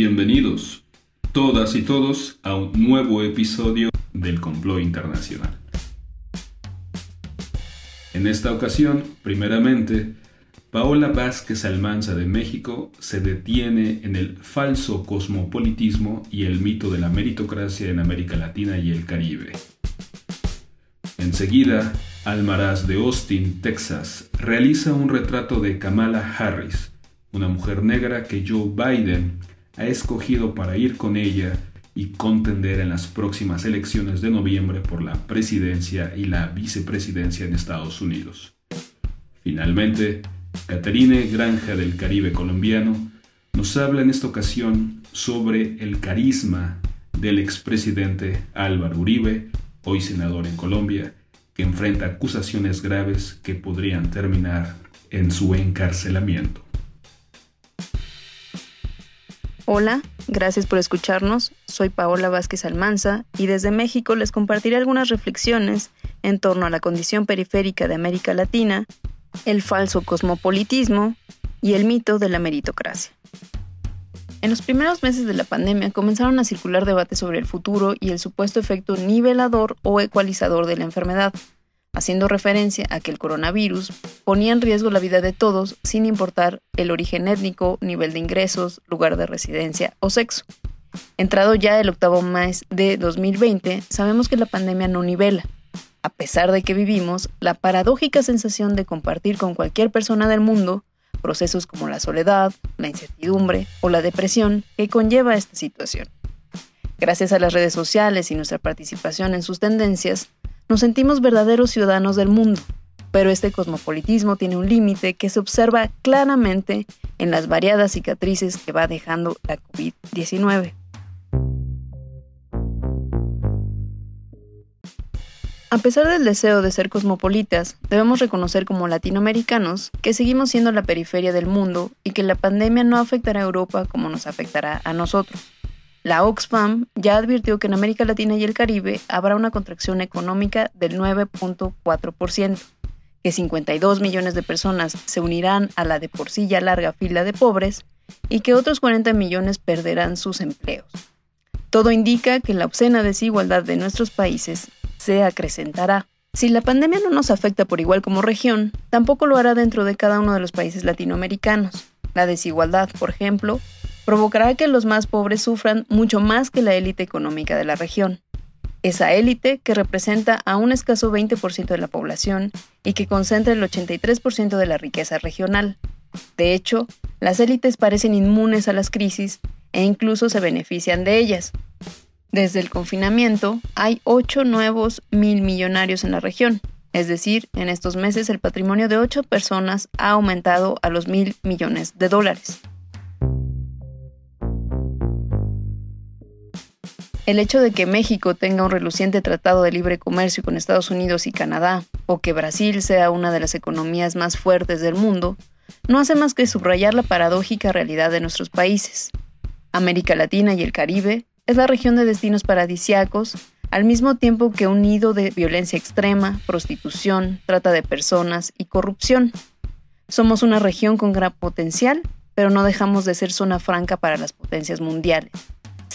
Bienvenidos, todas y todos, a un nuevo episodio del Complot Internacional. En esta ocasión, primeramente, Paola Vázquez Almanza de México se detiene en el falso cosmopolitismo y el mito de la meritocracia en América Latina y el Caribe. Enseguida, Almaraz de Austin, Texas, realiza un retrato de Kamala Harris, una mujer negra que Joe Biden ha escogido para ir con ella y contender en las próximas elecciones de noviembre por la presidencia y la vicepresidencia en Estados Unidos. Finalmente, Caterine Granja del Caribe colombiano nos habla en esta ocasión sobre el carisma del expresidente Álvaro Uribe, hoy senador en Colombia, que enfrenta acusaciones graves que podrían terminar en su encarcelamiento. Hola, gracias por escucharnos. Soy Paola Vázquez Almanza y desde México les compartiré algunas reflexiones en torno a la condición periférica de América Latina el falso cosmopolitismo y el mito de la meritocracia. En los primeros meses de la pandemia comenzaron a circular debates sobre el futuro y el supuesto efecto nivelador o ecualizador de la enfermedad, haciendo referencia a que el coronavirus ponía en riesgo la vida de todos sin importar el origen étnico, nivel de ingresos, lugar de residencia o sexo. Entrado ya el octavo mes de 2020, sabemos que la pandemia no nivela, a pesar de que vivimos la paradójica sensación de compartir con cualquier persona del mundo procesos como la soledad, la incertidumbre o la depresión que conlleva esta situación. Gracias a las redes sociales y nuestra participación en sus tendencias, nos sentimos verdaderos ciudadanos del mundo, pero este cosmopolitismo tiene un límite que se observa claramente en las variadas cicatrices que va dejando la COVID-19. A pesar del deseo de ser cosmopolitas, debemos reconocer como latinoamericanos que seguimos siendo la periferia del mundo y que la pandemia no afectará a Europa como nos afectará a nosotros. La Oxfam ya advirtió que en América Latina y el Caribe habrá una contracción económica del 9.4%, que 52 millones de personas se unirán a la de por sí ya larga fila de pobres y que otros 40 millones perderán sus empleos. Todo indica que la obscena desigualdad de nuestros países se acrecentará. Si la pandemia no nos afecta por igual como región, tampoco lo hará dentro de cada uno de los países latinoamericanos. La desigualdad, por ejemplo, provocará que los más pobres sufran mucho más que la élite económica de la región. Esa élite que representa a un escaso 20% de la población y que concentra el 83% de la riqueza regional. De hecho, las élites parecen inmunes a las crisis e incluso se benefician de ellas, desde el confinamiento, hay 8 nuevos mil millonarios en la región. Es decir, en estos meses el patrimonio de 8 personas ha aumentado a los mil millones de dólares. El hecho de que México tenga un reluciente tratado de libre comercio con Estados Unidos y Canadá, o que Brasil sea una de las economías más fuertes del mundo, no hace más que subrayar la paradójica realidad de nuestros países. América Latina y el Caribe es la región de destinos paradisiacos, al mismo tiempo que un nido de violencia extrema, prostitución, trata de personas y corrupción. Somos una región con gran potencial, pero no dejamos de ser zona franca para las potencias mundiales.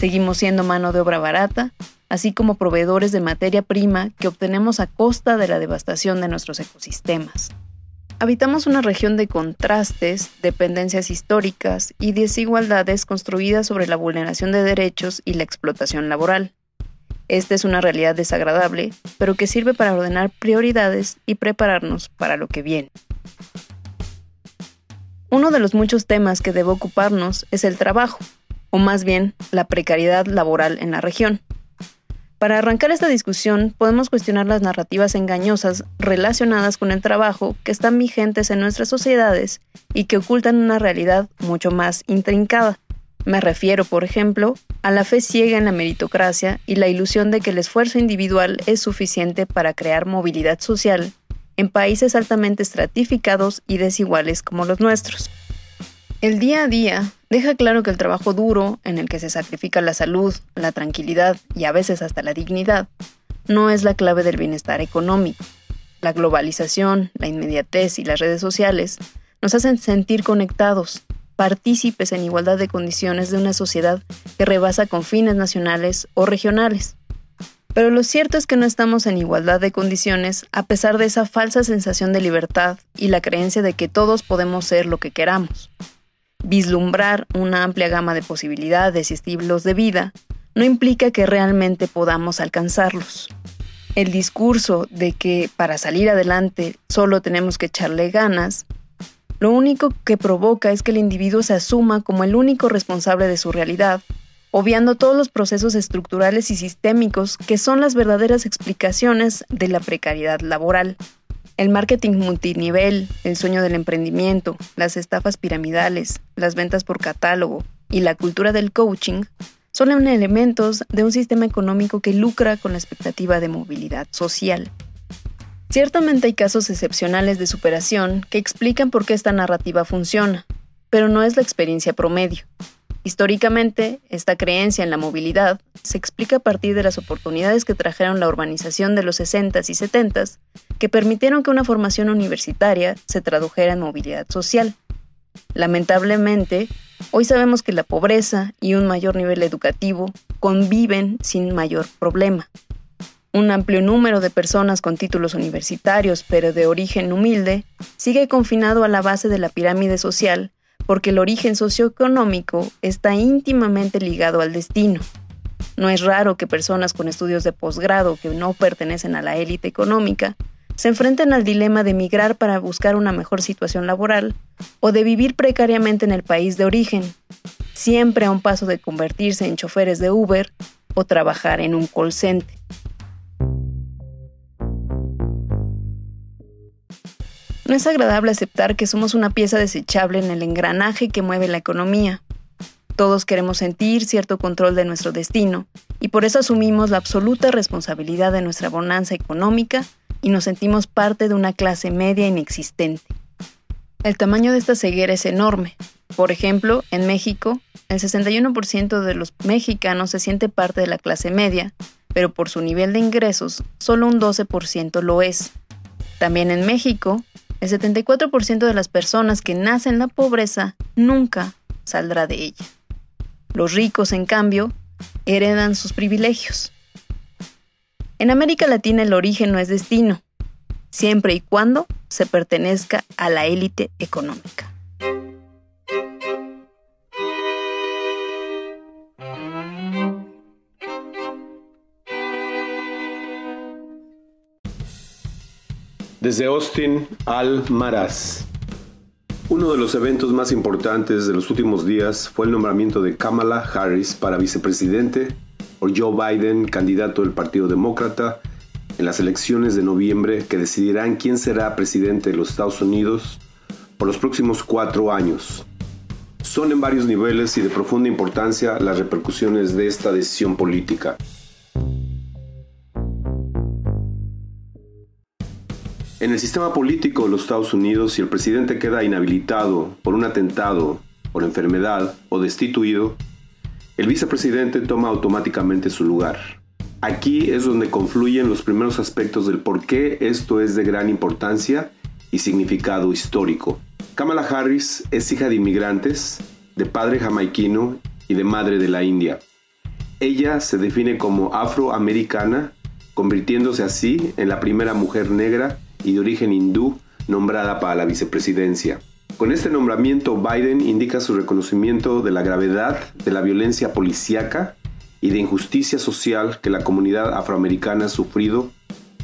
Seguimos siendo mano de obra barata, así como proveedores de materia prima que obtenemos a costa de la devastación de nuestros ecosistemas. Habitamos una región de contrastes, dependencias históricas y desigualdades construidas sobre la vulneración de derechos y la explotación laboral. Esta es una realidad desagradable, pero que sirve para ordenar prioridades y prepararnos para lo que viene. Uno de los muchos temas que debe ocuparnos es el trabajo, o más bien la precariedad laboral en la región. Para arrancar esta discusión, podemos cuestionar las narrativas engañosas relacionadas con el trabajo que están vigentes en nuestras sociedades y que ocultan una realidad mucho más intrincada. Me refiero, por ejemplo, a la fe ciega en la meritocracia y la ilusión de que el esfuerzo individual es suficiente para crear movilidad social en países altamente estratificados y desiguales como los nuestros. El día a día deja claro que el trabajo duro, en el que se sacrifica la salud, la tranquilidad y a veces hasta la dignidad, no es la clave del bienestar económico. La globalización, la inmediatez y las redes sociales nos hacen sentir conectados, partícipes en igualdad de condiciones de una sociedad que rebasa con fines nacionales o regionales. Pero lo cierto es que no estamos en igualdad de condiciones a pesar de esa falsa sensación de libertad y la creencia de que todos podemos ser lo que queramos. Vislumbrar una amplia gama de posibilidades y estilos de vida no implica que realmente podamos alcanzarlos. El discurso de que para salir adelante solo tenemos que echarle ganas, lo único que provoca es que el individuo se asuma como el único responsable de su realidad obviando todos los procesos estructurales y sistémicos que son las verdaderas explicaciones de la precariedad laboral. El marketing multinivel, el sueño del emprendimiento, las estafas piramidales, las ventas por catálogo y la cultura del coaching son elementos de un sistema económico que lucra con la expectativa de movilidad social. Ciertamente hay casos excepcionales de superación que explican por qué esta narrativa funciona, pero no es la experiencia promedio. Históricamente, esta creencia en la movilidad se explica a partir de las oportunidades que trajeron la urbanización de los 60s y 70s, que permitieron que una formación universitaria se tradujera en movilidad social. Lamentablemente, hoy sabemos que la pobreza y un mayor nivel educativo conviven sin mayor problema. Un amplio número de personas con títulos universitarios pero de origen humilde sigue confinado a la base de la pirámide social porque el origen socioeconómico está íntimamente ligado al destino. No es raro que personas con estudios de posgrado que no pertenecen a la élite económica se enfrenten al dilema de emigrar para buscar una mejor situación laboral o de vivir precariamente en el país de origen, siempre a un paso de convertirse en choferes de Uber o trabajar en un call center. No es agradable aceptar que somos una pieza desechable en el engranaje que mueve la economía. Todos queremos sentir cierto control de nuestro destino y por eso asumimos la absoluta responsabilidad de nuestra bonanza económica y nos sentimos parte de una clase media inexistente. El tamaño de esta ceguera es enorme. Por ejemplo, en México, el 61% de los mexicanos se siente parte de la clase media, pero por su nivel de ingresos, solo un 12% lo es. También en México, el 74% de las personas que nacen en la pobreza nunca saldrá de ella. Los ricos, en cambio, heredan sus privilegios. En América Latina el origen no es destino, siempre y cuando se pertenezca a la élite económica. Desde Austin al Maras. Uno de los eventos más importantes de los últimos días fue el nombramiento de Kamala Harris para vicepresidente por Joe Biden, candidato del Partido Demócrata, en las elecciones de noviembre que decidirán quién será presidente de los Estados Unidos por los próximos cuatro años. Son en varios niveles y de profunda importancia las repercusiones de esta decisión política. En el sistema político de los Estados Unidos, si el presidente queda inhabilitado por un atentado, por enfermedad o destituido, el vicepresidente toma automáticamente su lugar. Aquí es donde confluyen los primeros aspectos del por qué esto es de gran importancia y significado histórico. Kamala Harris es hija de inmigrantes, de padre jamaiquino y de madre de la India. Ella se define como afroamericana, convirtiéndose así en la primera mujer negra y de origen hindú nombrada para la vicepresidencia. Con este nombramiento, Biden indica su reconocimiento de la gravedad de la violencia policíaca y de injusticia social que la comunidad afroamericana ha sufrido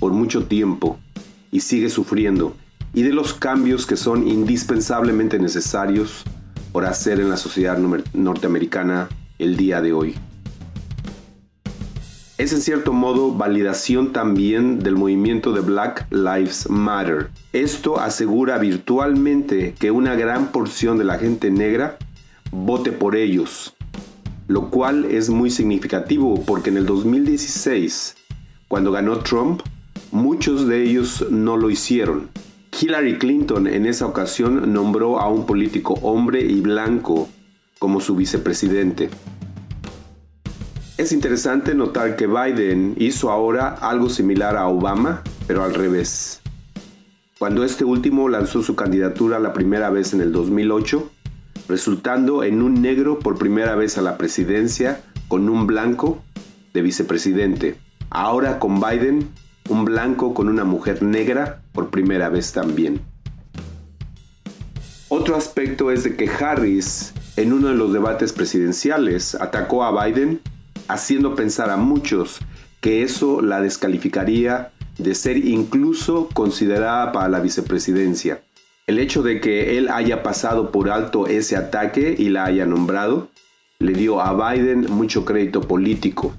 por mucho tiempo y sigue sufriendo, y de los cambios que son indispensablemente necesarios por hacer en la sociedad norteamericana el día de hoy es en cierto modo validación también del movimiento de Black Lives Matter. Esto asegura virtualmente que una gran porción de la gente negra vote por ellos, lo cual es muy significativo porque en el 2016, cuando ganó Trump, muchos de ellos no lo hicieron. Hillary Clinton en esa ocasión nombró a un político hombre y blanco como su vicepresidente. Es interesante notar que Biden hizo ahora algo similar a Obama, pero al revés. Cuando este último lanzó su candidatura la primera vez en el 2008, resultando en un negro por primera vez a la presidencia con un blanco de vicepresidente. Ahora con Biden, un blanco con una mujer negra por primera vez también. Otro aspecto es de que Harris, en uno de los debates presidenciales, atacó a Biden, haciendo pensar a muchos que eso la descalificaría de ser incluso considerada para la vicepresidencia. El hecho de que él haya pasado por alto ese ataque y la haya nombrado le dio a Biden mucho crédito político,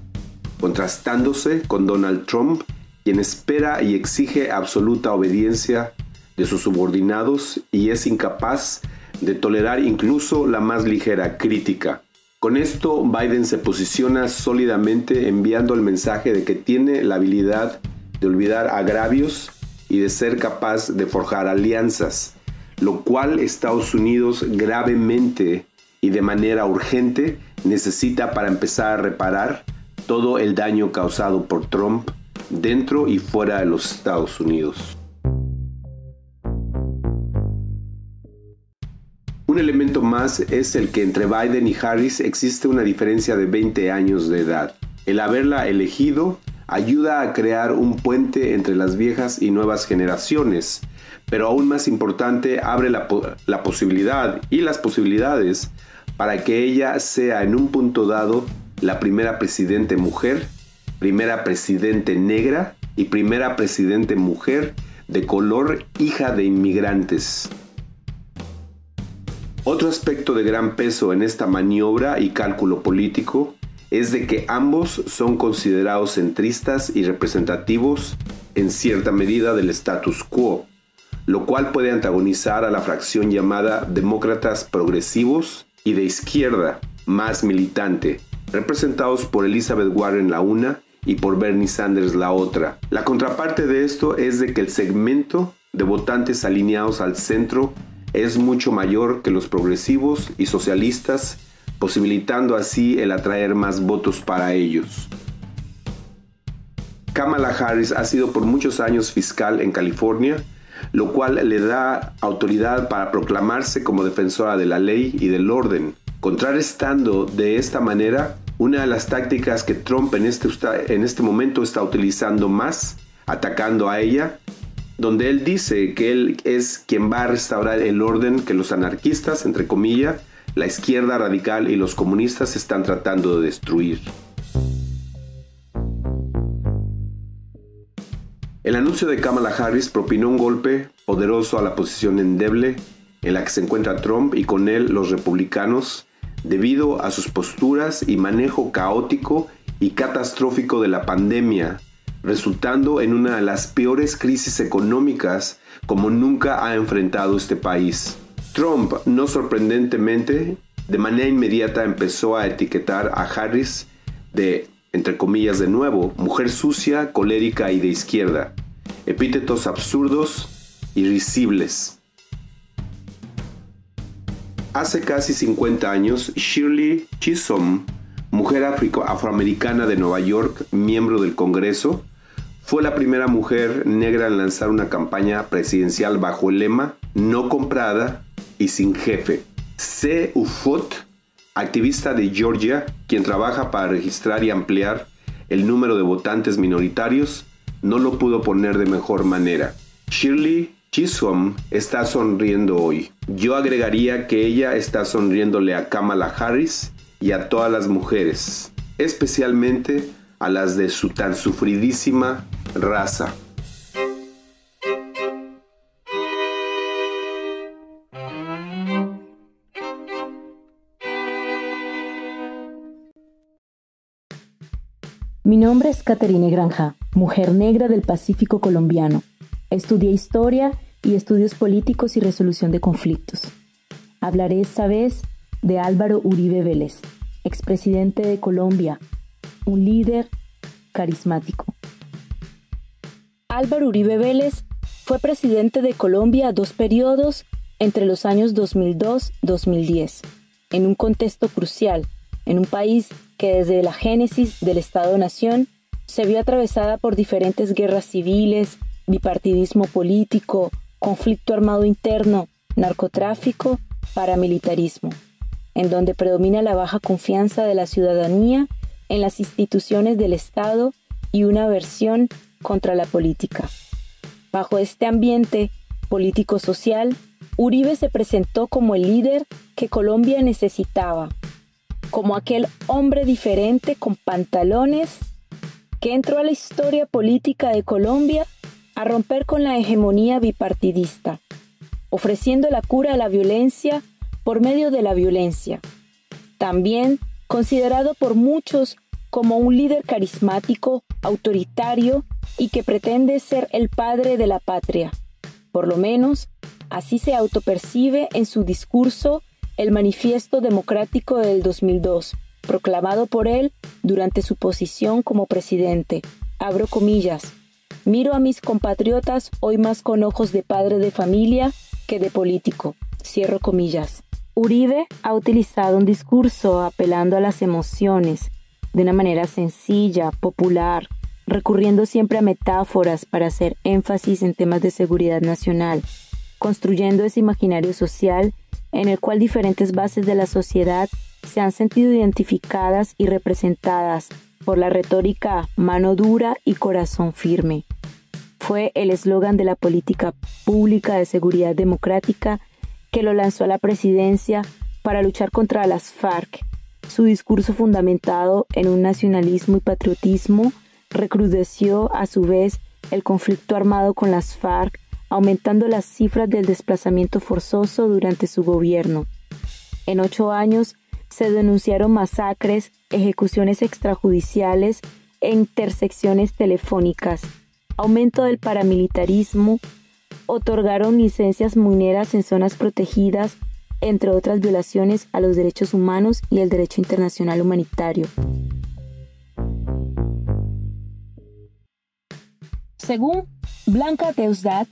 contrastándose con Donald Trump, quien espera y exige absoluta obediencia de sus subordinados y es incapaz de tolerar incluso la más ligera crítica. Con esto, Biden se posiciona sólidamente enviando el mensaje de que tiene la habilidad de olvidar agravios y de ser capaz de forjar alianzas, lo cual Estados Unidos gravemente y de manera urgente necesita para empezar a reparar todo el daño causado por Trump dentro y fuera de los Estados Unidos. Un elemento más es el que entre Biden y Harris existe una diferencia de 20 años de edad. El haberla elegido ayuda a crear un puente entre las viejas y nuevas generaciones, pero aún más importante abre la, posibilidad y las posibilidades para que ella sea en un punto dado la primera presidente mujer, primera presidente negra y primera presidente mujer de color hija de inmigrantes. Otro aspecto de gran peso en esta maniobra y cálculo político es de que ambos son considerados centristas y representativos en cierta medida del status quo, lo cual puede antagonizar a la fracción llamada demócratas progresivos y de izquierda más militante, representados por Elizabeth Warren la una y por Bernie Sanders la otra. La contraparte de esto es de que el segmento de votantes alineados al centro es mucho mayor que los progresivos y socialistas, posibilitando así el atraer más votos para ellos. Kamala Harris ha sido por muchos años fiscal en California lo cual le da autoridad para proclamarse como defensora de la ley y del orden, contrarrestando de esta manera una de las tácticas que Trump en este, en este momento está utilizando más, atacando a ella, donde él dice que él es quien va a restaurar el orden que los anarquistas, entre comillas, la izquierda radical y los comunistas están tratando de destruir. El anuncio de Kamala Harris propinó un golpe poderoso a la posición endeble en la que se encuentra Trump y con él los republicanos debido a sus posturas y manejo caótico y catastrófico de la pandemia, resultando en una de las peores crisis económicas como nunca ha enfrentado este país. Trump, no sorprendentemente, de manera inmediata empezó a etiquetar a Harris de entre comillas de nuevo, mujer sucia, colérica y de izquierda. Epítetos absurdos y risibles. Hace casi 50 años, Shirley Chisholm, mujer afroamericana de Nueva York, miembro del Congreso, fue la primera mujer negra en lanzar una campaña presidencial bajo el lema No comprada y sin jefe. C. Ufot activista de Georgia, quien trabaja para registrar y ampliar el número de votantes minoritarios, no lo pudo poner de mejor manera. Shirley Chisholm está sonriendo hoy. Yo agregaría que ella está sonriéndole a Kamala Harris y a todas las mujeres, especialmente a las de su tan sufridísima raza. Mi nombre es Caterine Granja, mujer negra del Pacífico colombiano. Estudié historia y estudios políticos y resolución de conflictos. Hablaré esta vez de Álvaro Uribe Vélez, expresidente de Colombia, un líder carismático. Álvaro Uribe Vélez fue presidente de Colombia dos periodos entre los años 2002-2010, en un contexto crucial, en un país que desde la génesis del Estado-Nación se vio atravesada por diferentes guerras civiles, bipartidismo político, conflicto armado interno, narcotráfico paramilitarismo, en donde predomina la baja confianza de la ciudadanía en las instituciones del Estado y una aversión contra la política. Bajo este ambiente político-social, Uribe se presentó como el líder que Colombia necesitaba, como aquel hombre diferente con pantalones que entró a la historia política de Colombia a romper con la hegemonía bipartidista, ofreciendo la cura a la violencia por medio de la violencia. También considerado por muchos como un líder carismático, autoritario y que pretende ser el padre de la patria. Por lo menos, así se autopercibe en su discurso el Manifiesto Democrático del 2002, proclamado por él durante su posición como presidente. Abro comillas. Miro a mis compatriotas hoy más con ojos de padre de familia que de político. Cierro comillas. Uribe ha utilizado un discurso apelando a las emociones de una manera sencilla, popular, recurriendo siempre a metáforas para hacer énfasis en temas de seguridad nacional, construyendo ese imaginario social en el cual diferentes bases de la sociedad se han sentido identificadas y representadas por la retórica mano dura y corazón firme. Fue el eslogan de la política pública de seguridad democrática que lo lanzó a la presidencia para luchar contra las FARC. Su discurso fundamentado en un nacionalismo y patriotismo recrudeció a su vez el conflicto armado con las FARC, aumentando las cifras del desplazamiento forzoso durante su gobierno. En ocho años se denunciaron masacres, ejecuciones extrajudiciales e intersecciones telefónicas, aumento del paramilitarismo, otorgaron licencias mineras en zonas protegidas, entre otras violaciones a los derechos humanos y el derecho internacional humanitario. Según Blanca Deusdat,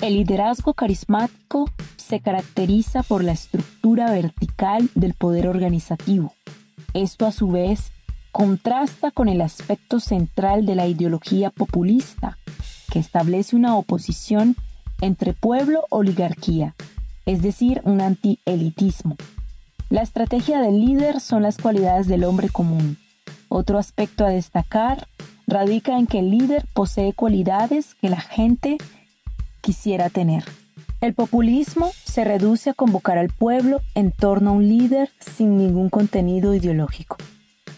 el liderazgo carismático se caracteriza por la estructura vertical del poder organizativo. Esto a su vez contrasta con el aspecto central de la ideología populista, que establece una oposición entre pueblo-oligarquía, es decir, un anti-elitismo. La estrategia del líder son las cualidades del hombre común. Otro aspecto a destacar radica en que el líder posee cualidades que la gente quisiera tener. El populismo se reduce a convocar al pueblo en torno a un líder sin ningún contenido ideológico.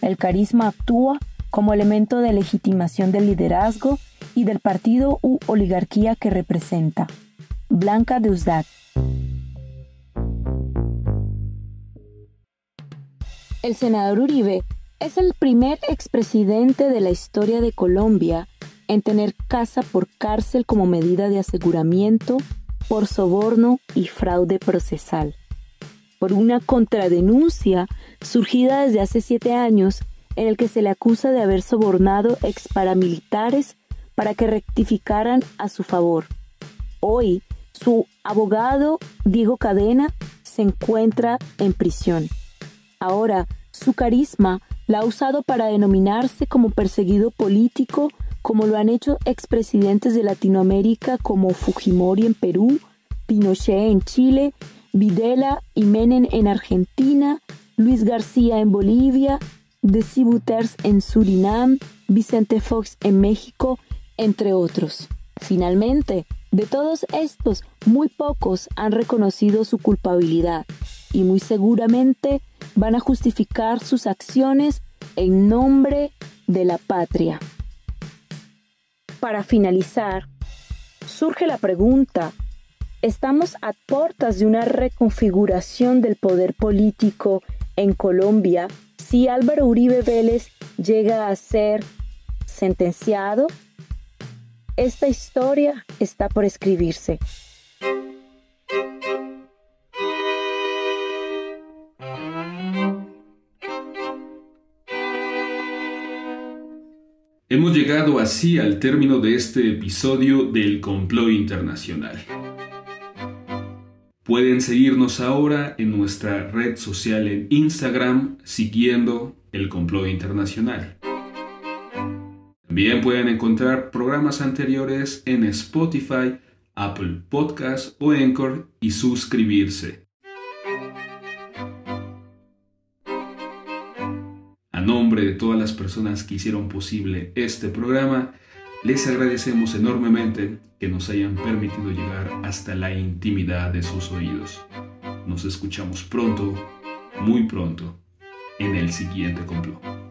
El carisma actúa como elemento de legitimación del liderazgo y del partido u oligarquía que representa. Blanca de Usdat. El senador Uribe es el primer expresidente de la historia de Colombia en tener casa por cárcel como medida de aseguramiento por soborno y fraude procesal. Por una contradenuncia surgida desde hace siete años en el que se le acusa de haber sobornado ex paramilitares para que rectificaran a su favor. Hoy, su abogado, Diego Cadena, se encuentra en prisión. Ahora, su carisma la ha usado para denominarse como perseguido político, como lo han hecho expresidentes de Latinoamérica como Fujimori en Perú, Pinochet en Chile, Videla y Menem en Argentina, Luis García en Bolivia, Desi Buters en Surinam, Vicente Fox en México, entre otros. Finalmente, de todos estos, muy pocos han reconocido su culpabilidad y muy seguramente van a justificar sus acciones en nombre de la patria. Para finalizar, surge la pregunta, ¿estamos a puertas de una reconfiguración del poder político en Colombia si Álvaro Uribe Vélez llega a ser sentenciado? Esta historia está por escribirse. Hemos llegado así al término de este episodio del Complot Internacional. Pueden seguirnos ahora en nuestra red social en Instagram siguiendo el Complot Internacional. También pueden encontrar programas anteriores en Spotify, Apple Podcasts o Anchor y suscribirse. Nombre de todas las personas que hicieron posible este programa, les agradecemos enormemente que nos hayan permitido llegar hasta la intimidad de sus oídos. Nos escuchamos pronto, muy pronto, en el siguiente complot.